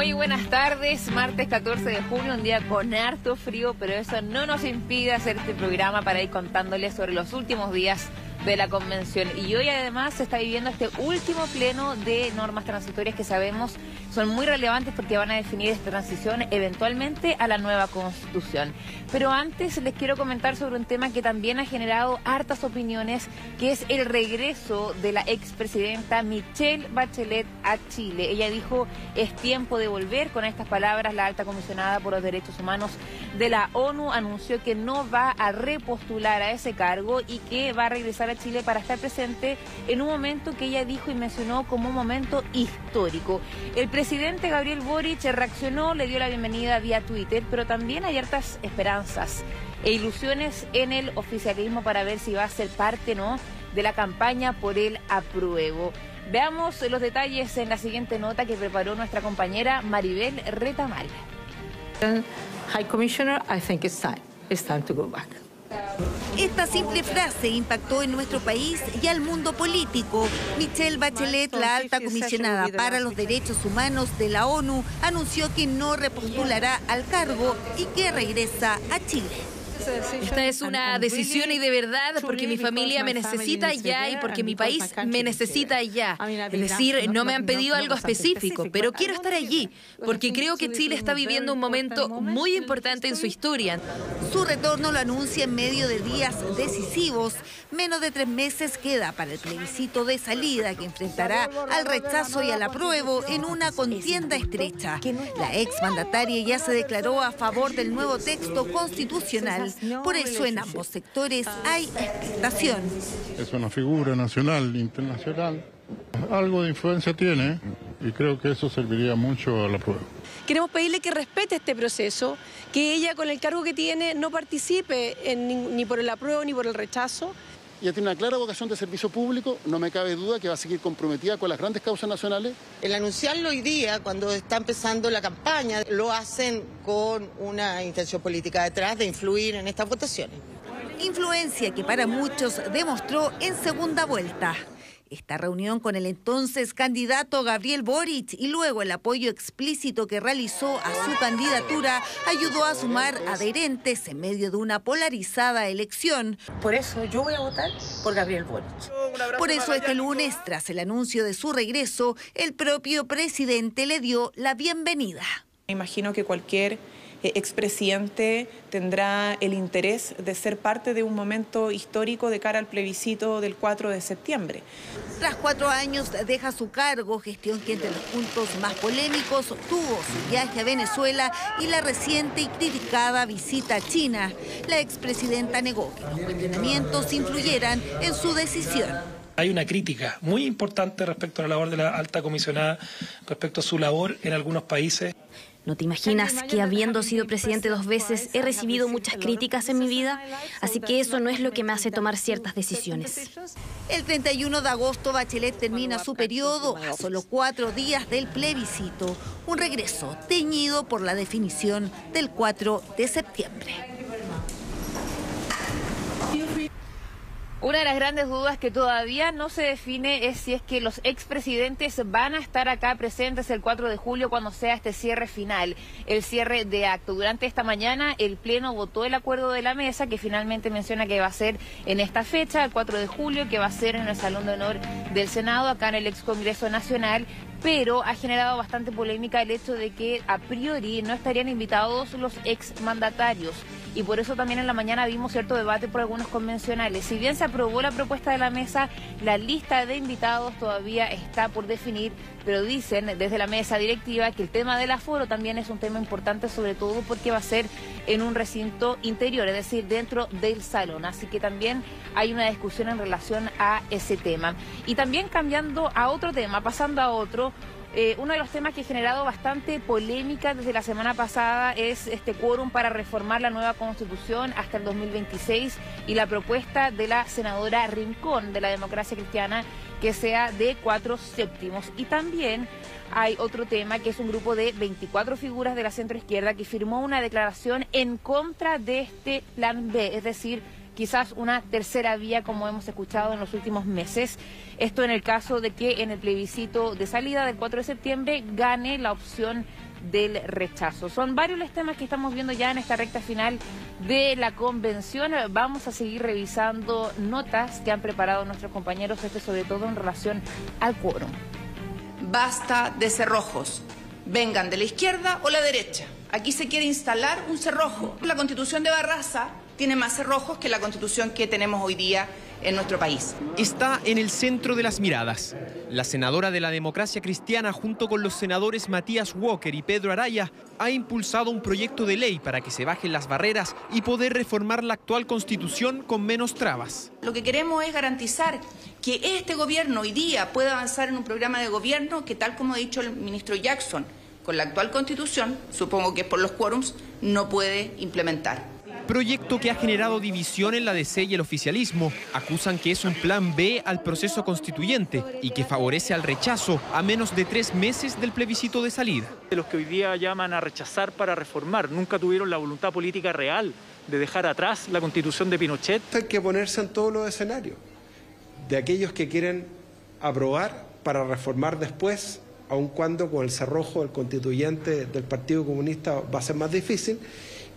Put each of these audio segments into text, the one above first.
Muy buenas tardes, martes 14 de junio, un día con harto frío, pero eso no nos impide hacer este programa para ir contándoles sobre los últimos días de la convención. Y hoy además se está viviendo este último pleno de normas transitorias que sabemos son muy relevantes porque van a definir esta transición eventualmente a la nueva constitución. Pero antes les quiero comentar sobre un tema que también ha generado hartas opiniones, que es el regreso de la expresidenta Michelle Bachelet a Chile. Ella dijo, es tiempo de volver. Con estas palabras, la alta comisionada por los derechos humanos de la ONU anunció que no va a repostular a ese cargo y que va a regresar a Chile para estar presente en un momento que ella dijo y mencionó como un momento histórico. Presidente Gabriel Boric reaccionó, le dio la bienvenida vía Twitter, pero también hay hartas esperanzas e ilusiones en el oficialismo para ver si va a ser parte no de la campaña por el apruebo. Veamos los detalles en la siguiente nota que preparó nuestra compañera Maribel Retamal. High Commissioner, I think it's time. It's time to go back. Esta simple frase impactó en nuestro país y al mundo político. Michelle Bachelet, la alta comisionada para los derechos humanos de la ONU, anunció que no repostulará al cargo y que regresa a Chile. Esta es una decisión y de verdad porque mi familia me necesita ya y porque mi país me necesita ya. Es decir, no me han pedido algo específico, pero quiero estar allí porque creo que Chile está viviendo un momento muy importante en su historia. Su retorno lo anuncia en medio de días decisivos. Menos de tres meses queda para el plebiscito de salida que enfrentará al rechazo y al apruebo en una contienda estrecha. La exmandataria ya se declaró a favor del nuevo texto constitucional por eso en ambos sectores hay expectación. Es una figura nacional, internacional. Algo de influencia tiene y creo que eso serviría mucho a la prueba. Queremos pedirle que respete este proceso, que ella con el cargo que tiene no participe ni por el apruebo ni por el rechazo, ella tiene una clara vocación de servicio público, no me cabe duda que va a seguir comprometida con las grandes causas nacionales. El anunciarlo hoy día, cuando está empezando la campaña, lo hacen con una intención política detrás de influir en estas votaciones. Influencia que para muchos demostró en segunda vuelta. Esta reunión con el entonces candidato Gabriel Boric y luego el apoyo explícito que realizó a su candidatura ayudó a sumar adherentes en medio de una polarizada elección. Por eso yo voy a votar por Gabriel Boric. Por eso este lunes, tras el anuncio de su regreso, el propio presidente le dio la bienvenida. Me imagino que cualquier expresidente tendrá el interés de ser parte de un momento histórico de cara al plebiscito del 4 de septiembre. Tras cuatro años deja su cargo, gestión que entre los puntos más polémicos tuvo su viaje a Venezuela y la reciente y criticada visita a China. La expresidenta negó que los cuestionamientos influyeran en su decisión hay una crítica muy importante respecto a la labor de la alta comisionada, respecto a su labor en algunos países. No te imaginas que habiendo sido presidente dos veces he recibido muchas críticas en mi vida, así que eso no es lo que me hace tomar ciertas decisiones. El 31 de agosto Bachelet termina su periodo a solo cuatro días del plebiscito, un regreso teñido por la definición del 4 de septiembre. Una de las grandes dudas que todavía no se define es si es que los expresidentes van a estar acá presentes el 4 de julio cuando sea este cierre final, el cierre de acto. Durante esta mañana el Pleno votó el acuerdo de la mesa que finalmente menciona que va a ser en esta fecha, el 4 de julio, que va a ser en el Salón de Honor del Senado, acá en el ex Congreso Nacional pero ha generado bastante polémica el hecho de que a priori no estarían invitados los exmandatarios y por eso también en la mañana vimos cierto debate por algunos convencionales. Si bien se aprobó la propuesta de la mesa, la lista de invitados todavía está por definir, pero dicen desde la mesa directiva que el tema del aforo también es un tema importante, sobre todo porque va a ser en un recinto interior, es decir, dentro del salón. Así que también hay una discusión en relación a ese tema. Y también cambiando a otro tema, pasando a otro, eh, uno de los temas que ha generado bastante polémica desde la semana pasada es este quórum para reformar la nueva constitución hasta el 2026 y la propuesta de la senadora Rincón de la democracia cristiana que sea de cuatro séptimos. Y también hay otro tema que es un grupo de 24 figuras de la centroizquierda que firmó una declaración en contra de este plan B, es decir, quizás una tercera vía como hemos escuchado en los últimos meses. Esto en el caso de que en el plebiscito de salida del 4 de septiembre gane la opción del rechazo. Son varios los temas que estamos viendo ya en esta recta final de la convención. Vamos a seguir revisando notas que han preparado nuestros compañeros, este sobre todo en relación al quórum. Basta de cerrojos, vengan de la izquierda o la derecha. Aquí se quiere instalar un cerrojo. La constitución de Barraza tiene más cerrojos que la constitución que tenemos hoy día en nuestro país. Está en el centro de las miradas. La senadora de la democracia cristiana junto con los senadores Matías Walker y Pedro Araya ha impulsado un proyecto de ley para que se bajen las barreras y poder reformar la actual constitución con menos trabas. Lo que queremos es garantizar que este gobierno hoy día pueda avanzar en un programa de gobierno que tal como ha dicho el ministro Jackson, con la actual constitución, supongo que es por los quórums, no puede implementar proyecto que ha generado división en la DC y el oficialismo. Acusan que es un plan B al proceso constituyente y que favorece al rechazo a menos de tres meses del plebiscito de salida. Los que hoy día llaman a rechazar para reformar nunca tuvieron la voluntad política real de dejar atrás la constitución de Pinochet. Hay que ponerse en todos los escenarios de aquellos que quieren aprobar para reformar después aun cuando con el cerrojo del constituyente del Partido Comunista va a ser más difícil,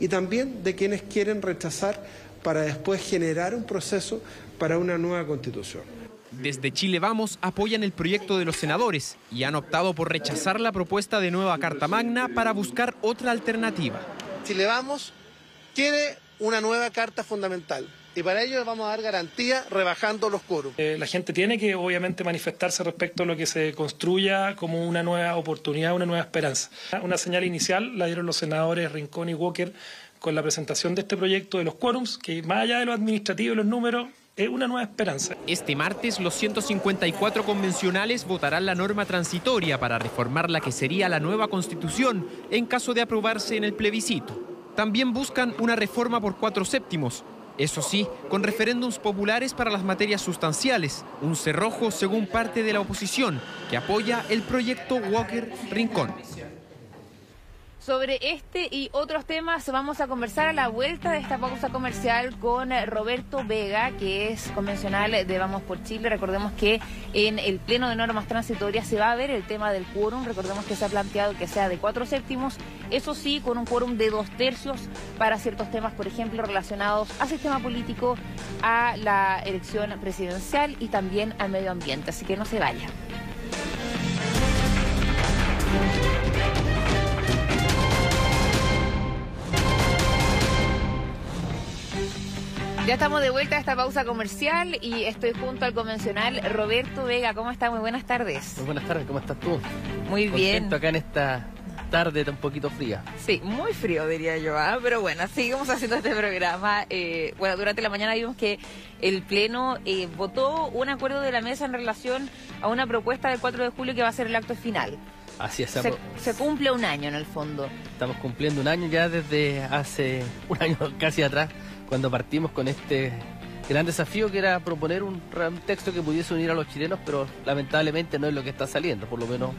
y también de quienes quieren rechazar para después generar un proceso para una nueva constitución. Desde Chile Vamos apoyan el proyecto de los senadores y han optado por rechazar la propuesta de nueva Carta Magna para buscar otra alternativa. Chile Vamos quiere una nueva Carta Fundamental y para ello vamos a dar garantía rebajando los quórum. Eh, la gente tiene que obviamente manifestarse respecto a lo que se construya como una nueva oportunidad, una nueva esperanza. Una señal inicial la dieron los senadores Rincón y Walker con la presentación de este proyecto de los quórums, que más allá de lo administrativo y los números, es una nueva esperanza. Este martes los 154 convencionales votarán la norma transitoria para reformar la que sería la nueva constitución en caso de aprobarse en el plebiscito. También buscan una reforma por cuatro séptimos, eso sí, con referéndums populares para las materias sustanciales, un cerrojo según parte de la oposición que apoya el proyecto Walker Rincón. Sobre este y otros temas vamos a conversar a la vuelta de esta pausa comercial con Roberto Vega, que es convencional de Vamos por Chile. Recordemos que en el pleno de normas transitorias se va a ver el tema del quórum. Recordemos que se ha planteado que sea de cuatro séptimos, eso sí, con un quórum de dos tercios para ciertos temas, por ejemplo, relacionados al sistema político, a la elección presidencial y también al medio ambiente. Así que no se vaya. Ya estamos de vuelta a esta pausa comercial y estoy junto al convencional Roberto Vega. ¿Cómo está? Muy buenas tardes. Muy buenas tardes, ¿cómo estás tú? Muy bien. Contento acá en esta tarde un poquito fría. Sí, muy frío diría yo, ¿ah? pero bueno, seguimos haciendo este programa. Eh, bueno, durante la mañana vimos que el Pleno eh, votó un acuerdo de la mesa en relación a una propuesta del 4 de julio que va a ser el acto final. Así es. Se, se, cumple un año en el fondo. Estamos cumpliendo un año ya desde hace un año casi atrás cuando partimos con este gran desafío que era proponer un, texto que pudiese unir a los chilenos, pero lamentablemente no es lo que está saliendo, por lo menos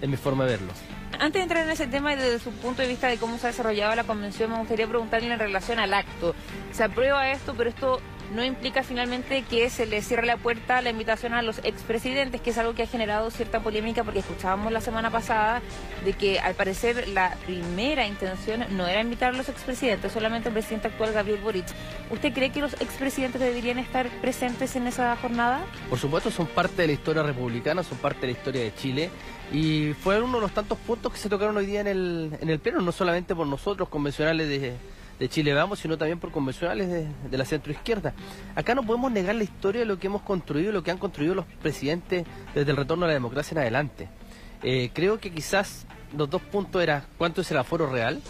en mi forma de verlo. Antes de entrar en ese tema y desde su punto de vista de cómo se ha desarrollado la convención, me gustaría preguntarle en relación al acto. Se aprueba esto, pero esto no implica finalmente que se le cierre la puerta a la invitación a los expresidentes, que es algo que ha generado cierta polémica porque escuchábamos la semana pasada de que al parecer la primera intención no era invitar a los expresidentes, solamente el presidente actual Gabriel Boric. ¿Usted cree que los expresidentes deberían estar presentes en esa jornada? Por supuesto, son parte de la historia republicana, son parte de la historia de Chile y fueron uno de los tantos puntos que se tocaron hoy día en el, en el pleno, no solamente por nosotros, convencionales de de Chile Vamos, sino también por convencionales de, de la centroizquierda. Acá no podemos negar la historia de lo que hemos construido lo que han construido los presidentes desde el retorno a la democracia en adelante. Eh, creo que quizás los dos puntos eran cuánto es el aforo real,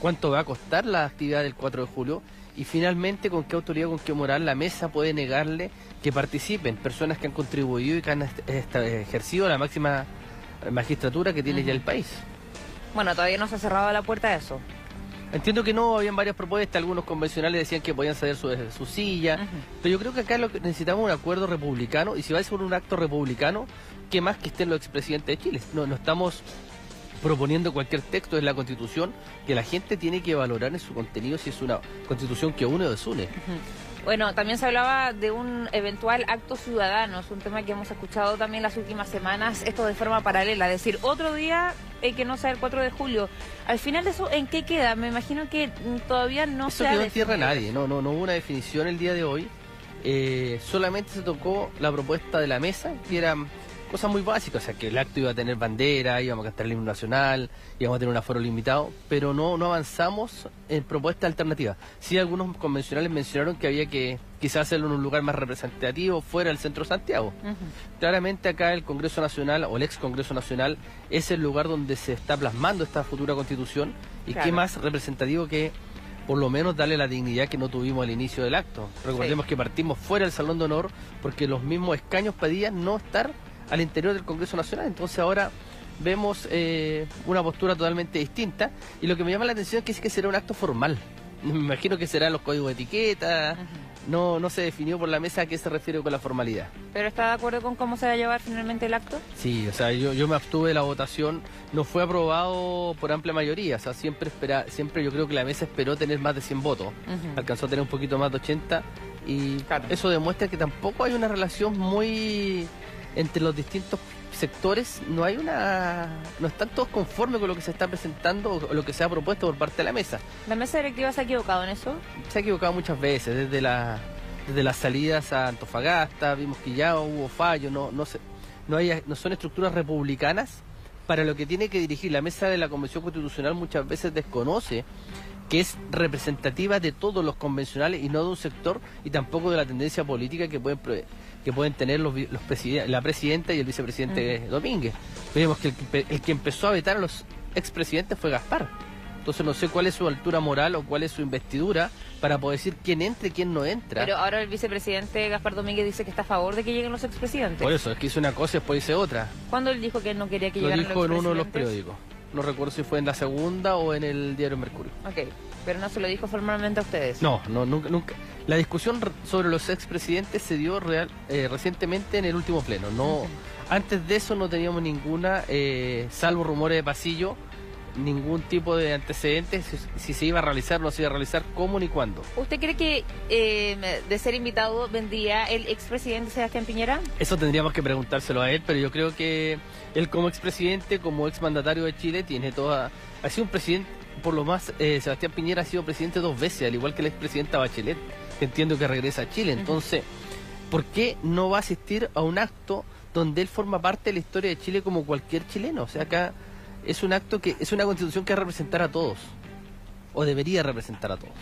cuánto va a costar la actividad del 4 de julio y finalmente con qué autoridad, con qué moral la mesa puede negarle que participen personas que han contribuido y que han ejercido la máxima magistratura que tiene ya el país. Bueno, todavía no se ha cerrado la puerta a eso. Entiendo que no, habían varias propuestas, algunos convencionales decían que podían ceder su, su silla, pero yo creo que acá lo que necesitamos un acuerdo republicano, y si va a ser un acto republicano, ¿qué más que estén los expresidentes de Chile? No, no estamos proponiendo cualquier texto de la Constitución que la gente tiene que valorar en su contenido si es una Constitución que une o desune. Bueno, también se hablaba de un eventual acto ciudadano, es un tema que hemos escuchado también las últimas semanas, esto de forma paralela, es decir, otro día que no sea el 4 de julio. Al final de eso, ¿en qué queda? Me imagino que todavía no eso se ha quedó en nadie, no, no, no hubo una definición el día de hoy. Eh, solamente se tocó la propuesta de la mesa, que era cosas muy básicas, o sea, que el acto iba a tener bandera, íbamos a cantar el himno nacional, íbamos a tener un aforo limitado, pero no, no avanzamos en propuestas alternativas. Sí, algunos convencionales mencionaron que había que quizás hacerlo en un lugar más representativo, fuera del centro de Santiago. Claramente acá el Congreso Nacional, o el ex Congreso Nacional, es el lugar donde se está plasmando esta futura constitución, y qué más representativo que por lo menos darle la dignidad que no tuvimos al inicio del acto. Recordemos que partimos fuera del Salón de Honor porque los mismos escaños pedían no estar al interior del Congreso Nacional. Entonces ahora vemos eh, una postura totalmente distinta y lo que me llama la atención es que, es que será un acto formal. Me imagino que serán los códigos de etiqueta. No, no se definió por la mesa a qué se refiere con la formalidad. ¿Pero está de acuerdo con cómo se va a llevar finalmente el acto? Sí, o sea, yo, yo me abstuve de la votación. No fue aprobado por amplia mayoría. O sea, siempre, espera, siempre yo creo que la mesa esperó tener más de 100 votos. Alcanzó a tener un poquito más de 80. Y eso demuestra que tampoco hay una relación muy entre los distintos sectores no hay una no están todos conformes con lo que se está presentando o lo que se ha propuesto por parte de la mesa. ¿La mesa directiva se ha equivocado en eso? Se ha equivocado muchas veces, desde la desde las salidas a Antofagasta, vimos que ya hubo fallos, no no se, no hay no son estructuras republicanas para lo que tiene que dirigir la mesa de la Convención Constitucional muchas veces desconoce que es representativa de todos los convencionales y no de un sector y tampoco de la tendencia política que pueden que pueden tener los, los la presidenta y el vicepresidente Domínguez. Vemos que el, que empezó a vetar a los expresidentes fue Gaspar. Entonces no sé cuál es su altura moral o cuál es su investidura para poder decir quién entra y quién no entra. Pero ahora el vicepresidente Gaspar Domínguez dice que está a favor de que lleguen los expresidentes. Por eso, es que hizo una cosa y después dice otra. ¿Cuándo él dijo que no quería que llegaran los expresidentes? Lo dijo en uno de los periódicos. No recuerdo si fue en la segunda o en el diario Mercurio. Ok, pero no se lo dijo formalmente a ustedes. No, no, nunca, nunca. La discusión sobre los expresidentes se dio real, eh, recientemente en el último pleno. No, antes de eso no teníamos ninguna, eh, salvo rumores de pasillo, ningún tipo de antecedentes si, se iba a realizar no se iba a realizar, cómo ni cuándo. ¿Usted cree que eh, de ser invitado vendría el expresidente Sebastián Piñera? Eso tendríamos que preguntárselo a él, pero yo creo que él como expresidente, como exmandatario de Chile, tiene toda... Ha sido un presidente, por lo más, Sebastián Piñera ha sido presidente dos veces, al igual que la expresidenta Bachelet entiendo que regresa a Chile. Entonces, ¿por qué no va a asistir a un acto donde él forma parte de la historia de Chile como cualquier chileno? O sea, acá es un acto que es una constitución que va a representar a todos, o debería representar a todos.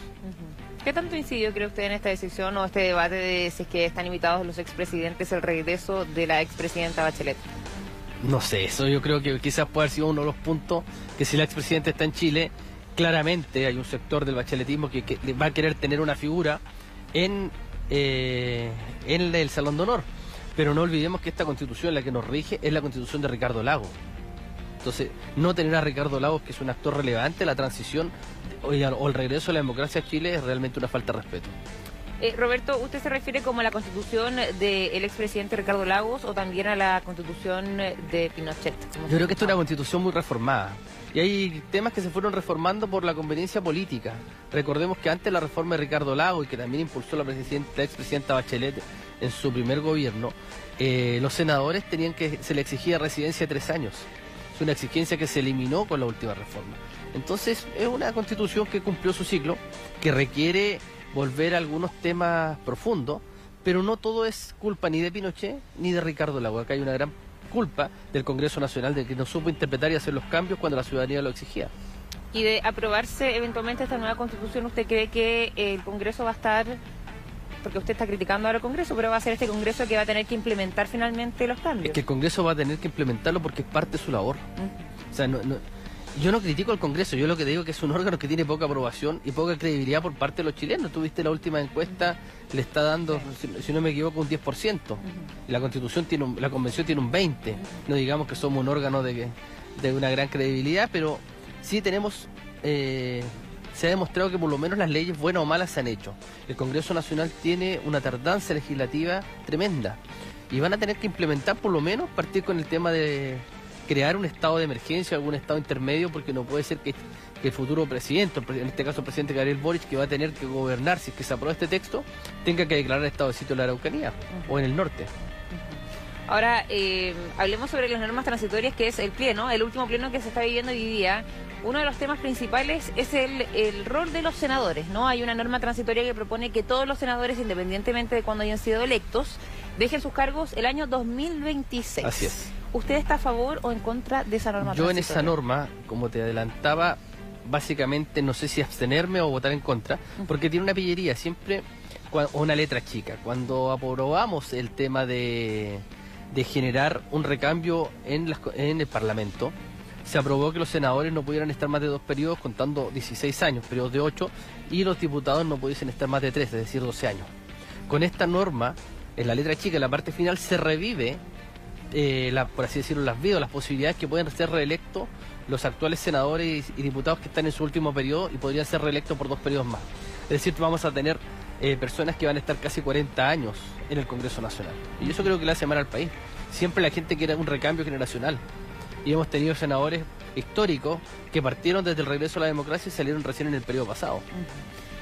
¿Qué tanto incidió, cree usted, en esta decisión o este debate de si es que están invitados los expresidentes el regreso de la expresidenta Bachelet? No sé, eso yo creo que quizás puede haber sido uno de los puntos que si la expresidenta está en Chile, claramente hay un sector del bacheletismo que va a querer tener una figura en, eh, en el Salón de Honor. Pero no olvidemos que esta constitución, la que nos rige, es la constitución de Ricardo Lago. Entonces, no tener a Ricardo Lagos, que es un actor relevante, la transición o el regreso a la democracia a Chile es realmente una falta de respeto. Eh, Roberto, ¿usted se refiere como a la constitución del expresidente Ricardo Lagos o también a la constitución de Pinochet? Yo creo que esta es una constitución muy reformada. Y hay temas que se fueron reformando por la conveniencia política. Recordemos que antes la reforma de Ricardo Lagos y que también impulsó la, presidenta, expresidenta Bachelet en su primer gobierno, eh, los senadores tenían que, se le exigía residencia de tres años. Es una exigencia que se eliminó con la última reforma. Entonces es una constitución que cumplió su ciclo, que requiere volver a algunos temas profundos, pero no todo es culpa ni de Pinochet ni de Ricardo Lago. Acá hay una gran culpa del Congreso Nacional de que no supo interpretar y hacer los cambios cuando la ciudadanía lo exigía. Y de aprobarse eventualmente esta nueva constitución, ¿usted cree que el Congreso va a estar, porque usted está criticando ahora el Congreso, pero va a ser este Congreso que va a tener que implementar finalmente los cambios? Es que el Congreso va a tener que implementarlo porque es parte de su labor. O sea, no, yo no critico al Congreso, yo lo que digo es que es un órgano que tiene poca aprobación y poca credibilidad por parte de los chilenos. Tuviste la última encuesta, le está dando, si, no me equivoco, un 10%. La Constitución tiene la Convención tiene un 20%. No digamos que somos un órgano de, de una gran credibilidad, pero sí tenemos eh, se ha demostrado que por lo menos las leyes buenas o malas se han hecho. El Congreso Nacional tiene una tardanza legislativa tremenda y van a tener que implementar por lo menos partir con el tema de crear un estado de emergencia, algún estado intermedio, porque no puede ser que, que el futuro presidente, en este caso el presidente Gabriel Boric, que va a tener que gobernar si es que se aprueba este texto, tenga que declarar estado de sitio en la Araucanía o en el norte. Ahora, eh, hablemos sobre las normas transitorias, que es el pleno, el último pleno que se está viviendo hoy día. Uno de los temas principales es el, el rol de los senadores, ¿no? Hay una norma transitoria que propone que todos los senadores, independientemente de cuándo hayan sido electos, dejen sus cargos el año 2026. Así es. ¿Usted está a favor o en contra de esa norma Yo en esa norma, como te adelantaba, básicamente no sé si abstenerme o votar en contra, porque tiene una pillería, siempre, o una letra chica. Cuando aprobamos el tema de, de generar un recambio en, las en el Parlamento, se aprobó que los senadores no pudieran estar más de dos periodos, contando 16 años, periodos de 8, y los diputados no pudiesen estar más de 3, es decir, 12 años. Con esta norma, en la letra chica, en la parte final, se revive eh, la- por así decirlo, las vidas, las posibilidades que pueden ser reelectos los actuales senadores y, y diputados que están en su último periodo y podrían ser reelectos por dos periodos más. Es decir, vamos a tener eh, personas que van a estar casi 40 años en el Congreso Nacional. Y eso creo que le hace mal al país. Siempre la gente quiere un recambio generacional. Y hemos tenido senadores históricos que partieron desde el regreso a la democracia y salieron recién en el periodo pasado.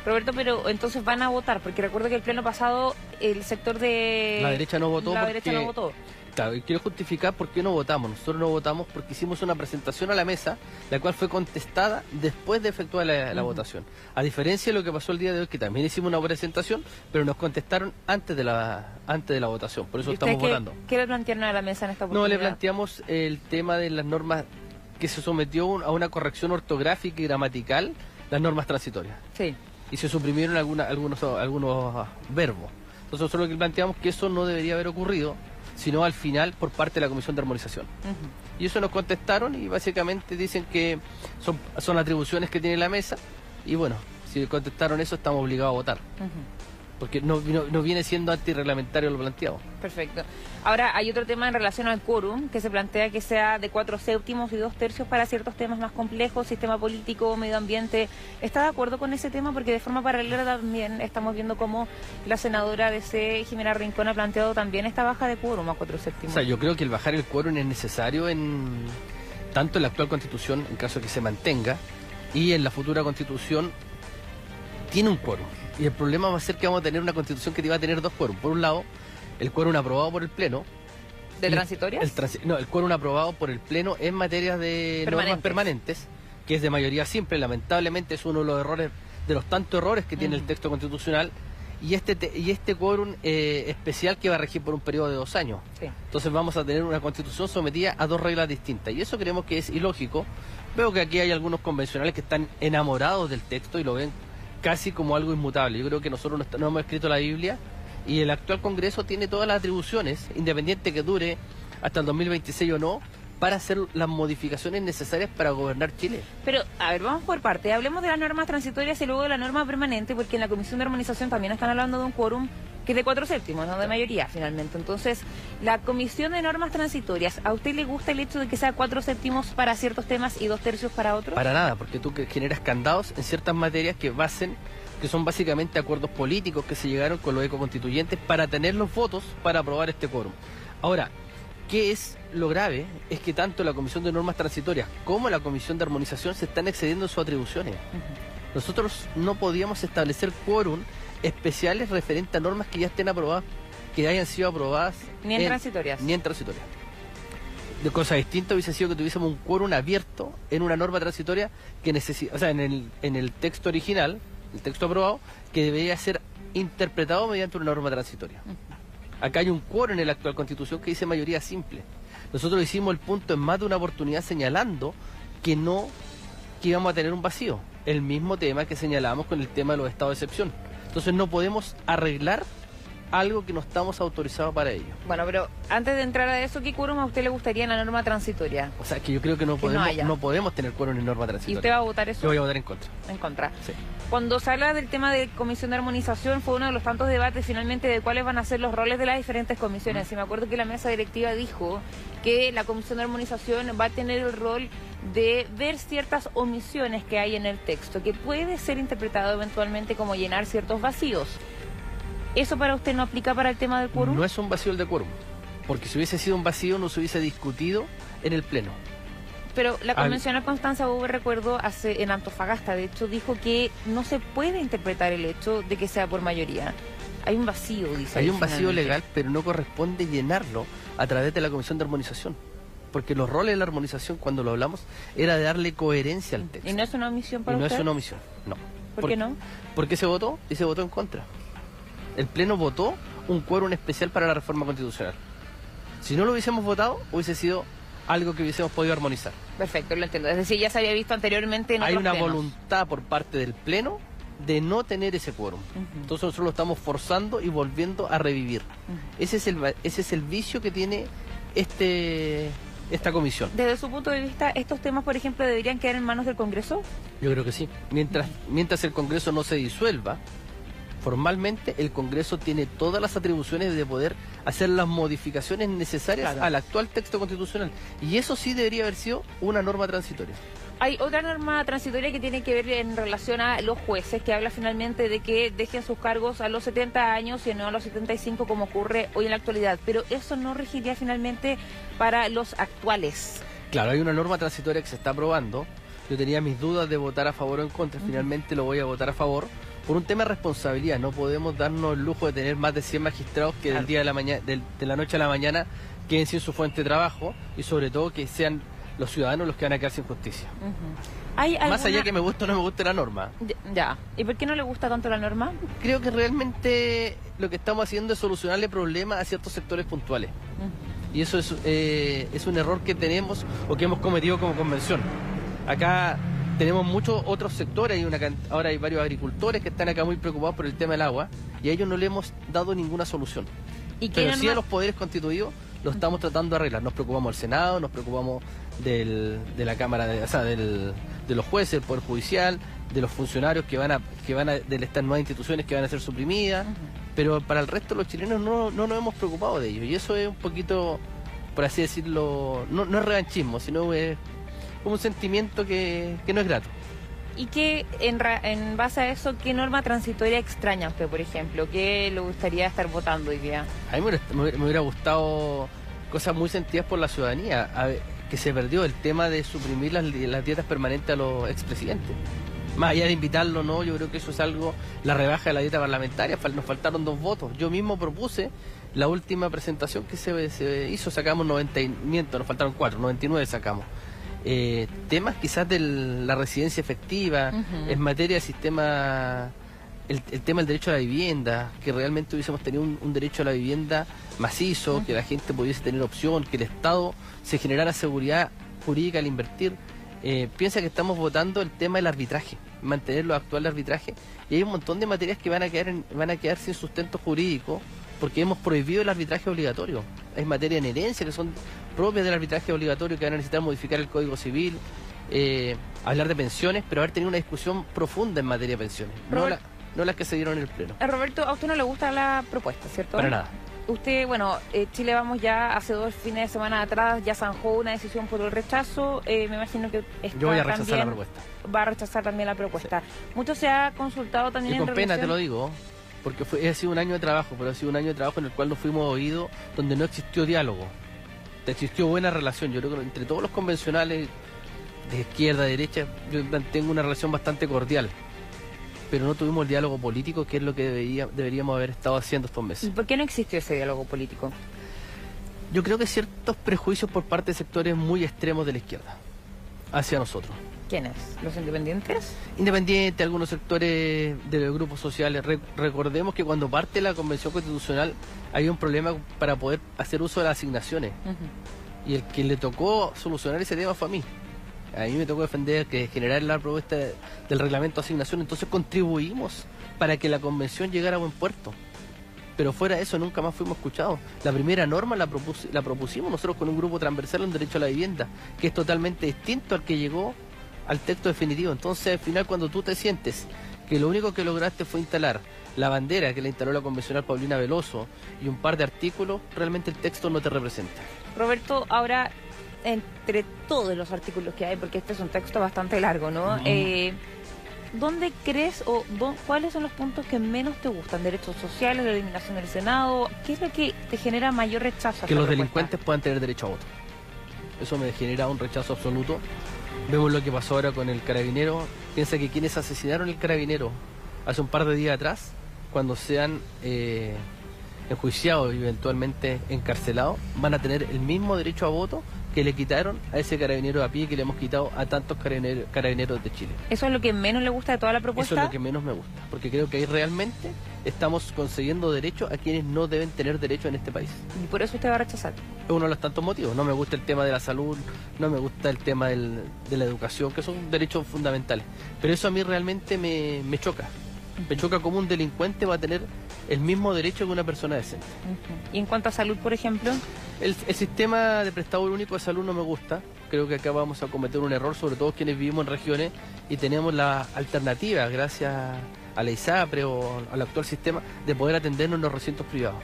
Roberto, pero entonces van a votar, porque recuerdo que el pleno pasado el sector de... La derecha no votó La derecha no votó. Claro, y quiero justificar por qué no votamos. Nosotros no votamos porque hicimos una presentación a la mesa, la cual fue contestada después de efectuar la, votación. A diferencia de lo que pasó el día de hoy, que también hicimos una presentación, pero nos contestaron antes de la antes de la votación. Por eso ¿Y ustedes estamos qué, votando. ¿Qué le plantearon a la mesa en esta No, oportunidad? le planteamos el tema de las normas que se sometió a una corrección ortográfica y gramatical, las normas transitorias. Sí. Y se suprimieron alguna- algunos, algunos verbos. Entonces nosotros lo que planteamos que eso no debería haber ocurrido, sino al final por parte de la Comisión de Armonización. Y eso nos contestaron y básicamente dicen que son, son atribuciones que tiene la mesa y bueno, si contestaron eso estamos obligados a votar. Porque no, no, no viene siendo antirreglamentario lo planteado. Perfecto. Ahora, hay otro tema en relación al quórum, que se plantea que sea de cuatro séptimos y dos tercios para ciertos temas más complejos, sistema político, medio ambiente. ¿Está de acuerdo con ese tema? Porque de forma paralela también estamos viendo cómo la senadora de C, Jimena Rincón, ha planteado también esta baja de quórum a cuatro O séptimos. sea, yo creo que el bajar el quórum es necesario en tanto en la actual constitución, en caso de que se mantenga, y en la futura constitución tiene un quórum. Y el problema va a ser que vamos a tener una constitución que va a tener dos quórum. Por un lado, el quórum aprobado por el Pleno. ¿De transitorias? El transi- no, el quórum aprobado por el Pleno en materia de normas Permanentes. que es de mayoría simple. Lamentablemente es uno de los errores, de los tantos errores que tiene el texto constitucional. Y este, te- y este quórum eh, especial que va a regir por un periodo de dos años. Sí. Entonces vamos a tener una constitución sometida a dos reglas distintas. Y eso creemos que es ilógico. Veo que aquí hay algunos convencionales que están enamorados del texto y lo ven casi como algo inmutable. Yo creo que nosotros no, no hemos escrito la Biblia y el actual Congreso tiene todas las atribuciones, independiente que dure hasta el 2026 o no, para hacer las modificaciones necesarias para gobernar Chile. Pero, a ver, vamos por parte. Hablemos de las normas transitorias y luego de la norma permanente, porque en la Comisión de Armonización también están hablando de un quórum que es de cuatro séptimos, no de mayoría, finalmente. Entonces, la Comisión de Normas Transitorias, ¿a usted le gusta el hecho de que sea cuatro séptimos para ciertos temas y dos tercios para otros? Para nada, porque tú generas candados en ciertas materias que basen que son básicamente acuerdos políticos que se llegaron con los ecoconstituyentes para tener los votos para aprobar este quórum. Ahora, ¿qué es lo grave? Es que tanto la Comisión de Normas Transitorias como la Comisión de Armonización se están excediendo en sus atribuciones. Nosotros no podíamos establecer quórum especiales referentes a normas que ya estén aprobadas, que hayan sido aprobadas. Ni en transitorias. Ni en transitorias. De cosa distinta hubiese sido que tuviésemos un quórum abierto en una norma transitoria que necesita, o sea, en el, en el texto original, el texto aprobado, que debería ser interpretado mediante una norma transitoria. Acá hay un quórum en la actual constitución que dice mayoría simple. Nosotros hicimos el punto en más de una oportunidad señalando que no, que íbamos a tener un vacío. El mismo tema que señalamos con el tema de los estados de excepción. Entonces no podemos arreglar algo que no estamos autorizados para ello. Bueno, pero antes de entrar a eso, ¿qué quórum a usted le gustaría en la norma transitoria? O sea, que yo creo que no Que podemos, no, podemos tener quórum en norma ¿Y transitoria. usted va a votar eso? Yo voy a votar en contra. En contra. Sí. Cuando se habla del tema de comisión de armonización, fue uno de los tantos debates finalmente de cuáles van a ser los roles de las diferentes comisiones. Y me acuerdo que la mesa directiva dijo que la comisión de armonización va a tener el rol de ver ciertas omisiones que hay en el texto, que puede ser interpretado eventualmente como llenar ciertos vacíos. ¿Eso para usted no aplica para el tema del quórum? No es un vacío el de quórum, porque si hubiese sido un vacío no se hubiese discutido en el Pleno. Pero la convencional Constanza Hugo, recuerdo, hace en Antofagasta, de hecho, dijo que no se puede interpretar el hecho de que sea por mayoría. Hay un vacío, dice. Hay un vacío legal, pero no corresponde llenarlo a través de la Comisión de Armonización. Porque los roles de la armonización, cuando lo hablamos, era de darle coherencia al texto. ¿Y no es una omisión para y no usted? es una omisión, no. ¿Por, qué no? Porque se votó y se votó en contra. El Pleno votó un quórum especial para la reforma constitucional. Si no lo hubiésemos votado, hubiese sido algo que hubiésemos podido armonizar. Perfecto, lo entiendo. Es decir, ya se había visto anteriormente en Hay otros una plenos. voluntad por parte del Pleno de no tener ese quórum. Entonces nosotros lo estamos forzando y volviendo a revivir. ese, es el, va- ese es el vicio que tiene este esta comisión. Desde su punto de vista, ¿estos temas, por ejemplo, deberían quedar en manos del Congreso? Yo creo que sí. Mientras, mientras el Congreso no se disuelva, formalmente el Congreso tiene todas las atribuciones de poder hacer las modificaciones necesarias Claro. al actual texto constitucional. Y eso sí debería haber sido una norma transitoria. Hay otra norma transitoria que tiene que ver en relación a los jueces, que habla finalmente de que dejen sus cargos a los 70 años y no a los 75 como ocurre hoy en la actualidad. Pero eso no regiría finalmente para los actuales. Claro, hay una norma transitoria que se está aprobando. Yo tenía mis dudas de votar a favor o en contra. Finalmente lo voy a votar a favor. Por un tema de responsabilidad, no podemos darnos el lujo de tener más de 100 magistrados que del día de la mañana, de la noche a la mañana queden sin su fuente de trabajo y sobre todo que sean los ciudadanos los que van a quedar sin justicia. ¿Hay Más allá que me guste o no me guste la norma. Ya-. ¿Y por qué no le gusta tanto la norma? Creo que realmente lo que estamos haciendo es solucionarle problemas a ciertos sectores puntuales. Y eso es, eh, es un error que tenemos o que hemos cometido como convención. Acá tenemos muchos otros sectores, hay una, ahora hay varios agricultores que están acá muy preocupados por el tema del agua y a ellos no le hemos dado ninguna solución. ¿Y Pero sí norma- a los poderes constituidos lo estamos tratando de arreglar. Nos preocupamos del Senado, nos preocupamos del, de la Cámara, de, o sea, del, de los jueces, del Poder Judicial, de los funcionarios que van a, que van a, de estas nuevas instituciones que van a ser suprimidas. Pero para el resto los chilenos no, no nos hemos preocupado de ello. Y eso es un poquito, por así decirlo, no, no es revanchismo, sino es como un sentimiento que, que no es grato. ¿Y qué, en, ra- en base a eso, qué norma transitoria extraña usted, por ejemplo? ¿Qué le gustaría estar votando hoy día? A mí me hubiera, me hubiera- gustado cosas muy sentidas por la ciudadanía, a ver, que se perdió el tema de suprimir las, las dietas permanentes a los expresidentes. Más allá de invitarlo, no, yo creo que eso es algo, la rebaja de la dieta parlamentaria, nos faltaron dos votos. Yo mismo propuse la última presentación que se, se hizo, sacamos 90, y- miento, nos faltaron cuatro, 99 sacamos. Eh, temas quizás de la residencia efectiva, Ujú. en materia de sistema el, el tema del derecho a la vivienda, que realmente hubiésemos tenido un, un derecho a la vivienda macizo, que la gente pudiese tener opción, que el Estado se generara seguridad jurídica al invertir. Eh, piensa que estamos votando el tema del arbitraje, mantener lo actual de arbitraje, y hay un montón de materias que van a quedar, en- van a quedar sin sustento jurídico porque hemos prohibido el arbitraje obligatorio. Hay materias en herencia que son propias del arbitraje obligatorio que van a necesitar modificar el Código Civil, eh, hablar de pensiones, pero haber tenido una discusión profunda en materia de pensiones, no, Robert- la- no las que se dieron en el Pleno. Eh, Roberto, a usted no le gusta la propuesta, ¿cierto? Para nada. Usted, bueno, eh, Chile Vamos ya hace dos fines de semana atrás ya zanjó una decisión por el rechazo. Eh, me imagino que está Yo voy a rechazar la propuesta. Va a rechazar también la propuesta. Mucho se ha consultado también Y en con pena te lo digo, porque fue, ha sido un año de trabajo, pero ha sido un año de trabajo en el cual no fuimos oídos, donde no existió diálogo. Existió buena relación. Yo creo que entre todos los convencionales de izquierda, derecha, yo mantengo una relación bastante cordial. Pero no tuvimos el diálogo político, que es lo que debería- deberíamos haber estado haciendo estos meses. ¿Y por qué no existió ese diálogo político? Yo creo que ciertos prejuicios por parte de sectores muy extremos de la izquierda hacia nosotros. ¿Quiénes? ¿Los independientes? Independiente, algunos sectores de los grupos sociales. Re- recordemos que cuando parte la Convención Constitucional hay un problema para poder hacer uso de las asignaciones. Y el que le tocó solucionar ese tema fue a mí. A mí me tocó defender que generar la propuesta de- del reglamento de asignación. Entonces contribuimos para que la convención llegara a buen puerto. Pero fuera de eso nunca más fuimos escuchados. La primera norma la, propus- la propusimos nosotros con un grupo transversal en derecho a la vivienda, que es totalmente distinto al que llegó al texto definitivo. Entonces al final cuando tú te sientes que lo único que lograste fue instalar la bandera que le instaló la convencional Paulina Veloso y un par de artículos, realmente el texto no te representa. Roberto, ahora, entre todos los artículos que hay, porque este es un texto bastante largo, ¿no? Eh, ¿Dónde crees o cuáles son los puntos que menos te gustan? ¿Derechos sociales, la eliminación del Senado? ¿Qué es lo que te genera mayor rechazo? a Que los propuesta? delincuentes puedan tener derecho a voto. Eso me genera un rechazo absoluto. Vemos lo que pasó ahora con el carabinero. Piensa que quienes asesinaron el carabinero hace un par de días atrás, cuando sean eh, enjuiciados y eventualmente encarcelados, van a tener el mismo derecho a voto que le quitaron a ese carabinero a pie que le hemos quitado a tantos carabineros, carabineros de Chile. ¿Eso es lo que menos le gusta de toda la propuesta? Eso es lo que menos me gusta, porque creo que ahí realmente estamos concediendo derechos a quienes no deben tener derecho en este país. ¿Y por eso usted va a rechazar? Es uno de los tantos motivos. No me gusta el tema de la salud, no me gusta el tema del, de la educación, que son derechos fundamentales. Pero eso a mí realmente me, me choca. Me choca como un delincuente va a tener el mismo derecho que una persona decente. ¿Y en cuanto a salud, por ejemplo? El, el, sistema de prestador único de salud no me gusta. Creo que acá vamos a cometer un error, sobre todo quienes vivimos en regiones y tenemos la alternativa, gracias a la ISAPRE o al actual sistema, de poder atendernos en los recintos privados.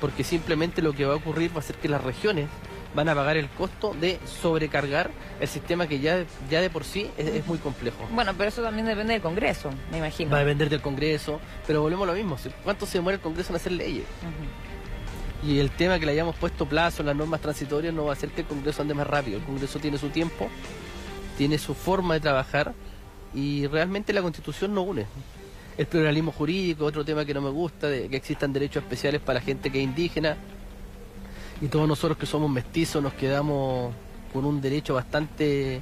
Porque simplemente lo que va a ocurrir va a ser que las regiones van a pagar el costo de sobrecargar el sistema que ya, ya de por sí es, es, muy complejo. Bueno, pero eso también depende del Congreso, me imagino. Va a depender del Congreso, pero volvemos a lo mismo. ¿Cuánto se demora el Congreso en hacer leyes? Uh -huh. Y el tema que le hayamos puesto plazo en las normas transitorias no va a hacer que el Congreso ande más rápido. El Congreso tiene su tiempo, tiene su forma de trabajar y realmente la Constitución no une. El pluralismo jurídico, otro tema que no me gusta, de que existan derechos especiales para la gente que es indígena, y todos nosotros que somos mestizos nos quedamos con un derecho bastante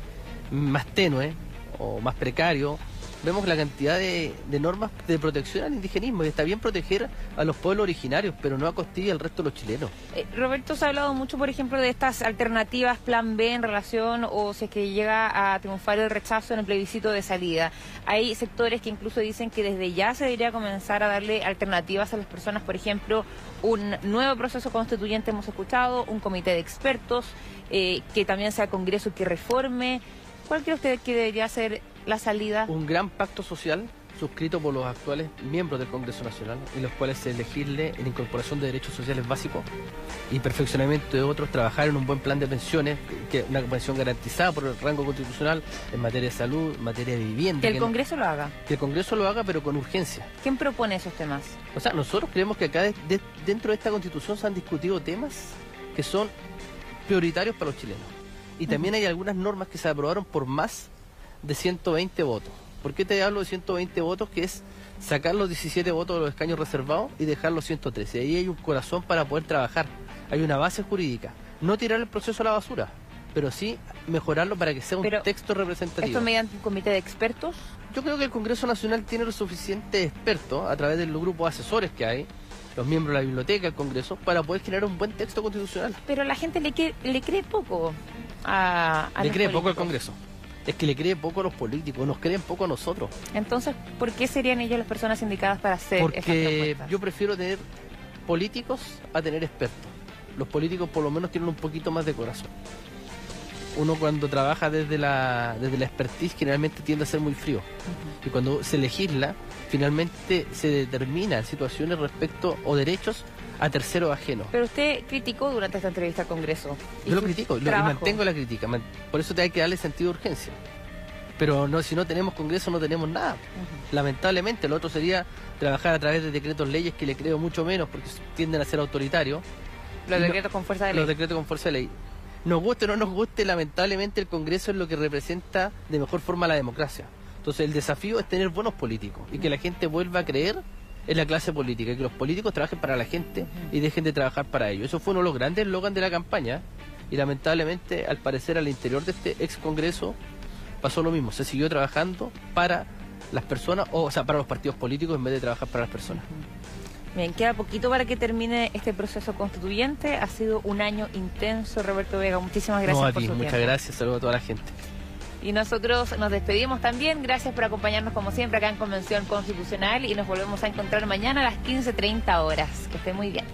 más tenue o más precario. Vemos la cantidad de, normas de protección al indigenismo y está bien proteger a los pueblos originarios, pero no a costilla al resto de los chilenos. Eh, Roberto, se ha hablado mucho, por ejemplo, de estas alternativas plan B en relación o si es que llega a triunfar el rechazo en el plebiscito de salida. Hay sectores que incluso dicen que desde ya se debería comenzar a darle alternativas a las personas, por ejemplo, un nuevo proceso constituyente hemos escuchado, un comité de expertos, eh, que también sea Congreso que reforme. ¿Cuál cree usted que debería ser la salida? Un gran pacto social suscrito por los actuales miembros del Congreso Nacional, en los cuales se elegirle en incorporación de derechos sociales básicos y perfeccionamiento de otros, trabajar en un buen plan de pensiones, que una pensión garantizada por el rango constitucional en materia de salud, en materia de vivienda. Que el que Congreso no, lo haga. Que el Congreso lo haga, pero con urgencia. ¿Quién propone esos temas? O sea, nosotros creemos que acá de, de, dentro de esta Constitución se han discutido temas que son prioritarios para los chilenos. Y también hay algunas normas que se aprobaron por más de 120 votos. ¿Por qué te hablo de 120 votos? Que es sacar los 17 votos de los escaños reservados y dejar los 113. Ahí hay un corazón para poder trabajar. Hay una base jurídica. No tirar el proceso a la basura, pero sí mejorarlo para que sea un pero, texto representativo. ¿Esto mediante un comité de expertos? Yo creo que el Congreso Nacional tiene los suficientes expertos a través del grupo de asesores que hay los miembros de la biblioteca del Congreso para poder generar un buen texto constitucional. Pero la gente le, que, le cree poco a, a Le cree políticos. poco al Congreso. Es que le cree poco a los políticos, nos creen poco a nosotros. Entonces, ¿por qué serían ellos las personas indicadas para hacer Porque yo prefiero tener políticos a tener expertos. Los políticos por lo menos tienen un poquito más de corazón. Uno cuando trabaja desde la, desde la expertise generalmente tiende a ser muy frío. Uh -huh. Y cuando se legisla, finalmente se determinan situaciones respecto o derechos a terceros ajenos. Pero usted criticó durante esta entrevista al Congreso. Yo lo critico, lo, y mantengo la crítica. Por eso te hay que darle sentido de urgencia. Pero no, si no tenemos Congreso no tenemos nada. Uh -huh. Lamentablemente, lo otro sería trabajar a través de decretos leyes que le creo mucho menos porque tienden a ser autoritarios. Los decretos no, con fuerza de ley. Los decretos con fuerza de ley. Nos guste o no nos guste, lamentablemente el Congreso es lo que representa de mejor forma la democracia. Entonces el desafío es tener buenos políticos y que la gente vuelva a creer en la clase política, que los políticos trabajen para la gente y dejen de trabajar para ellos. Eso fue uno de los grandes eslogans de la campaña y lamentablemente al parecer al interior de este ex Congreso pasó lo mismo, se siguió trabajando para las personas, o, o sea, para los partidos políticos en vez de trabajar para las personas. Bien, queda poquito para que termine este proceso constituyente. Ha sido un año intenso, Roberto Vega. Muchísimas gracias no, a por ti, su muchas tiempo. gracias, saludos a toda la gente. Y nosotros nos despedimos también. Gracias por acompañarnos como siempre acá en Convención Constitucional y nos volvemos a encontrar mañana a las 15.30 horas. Que esté muy bien.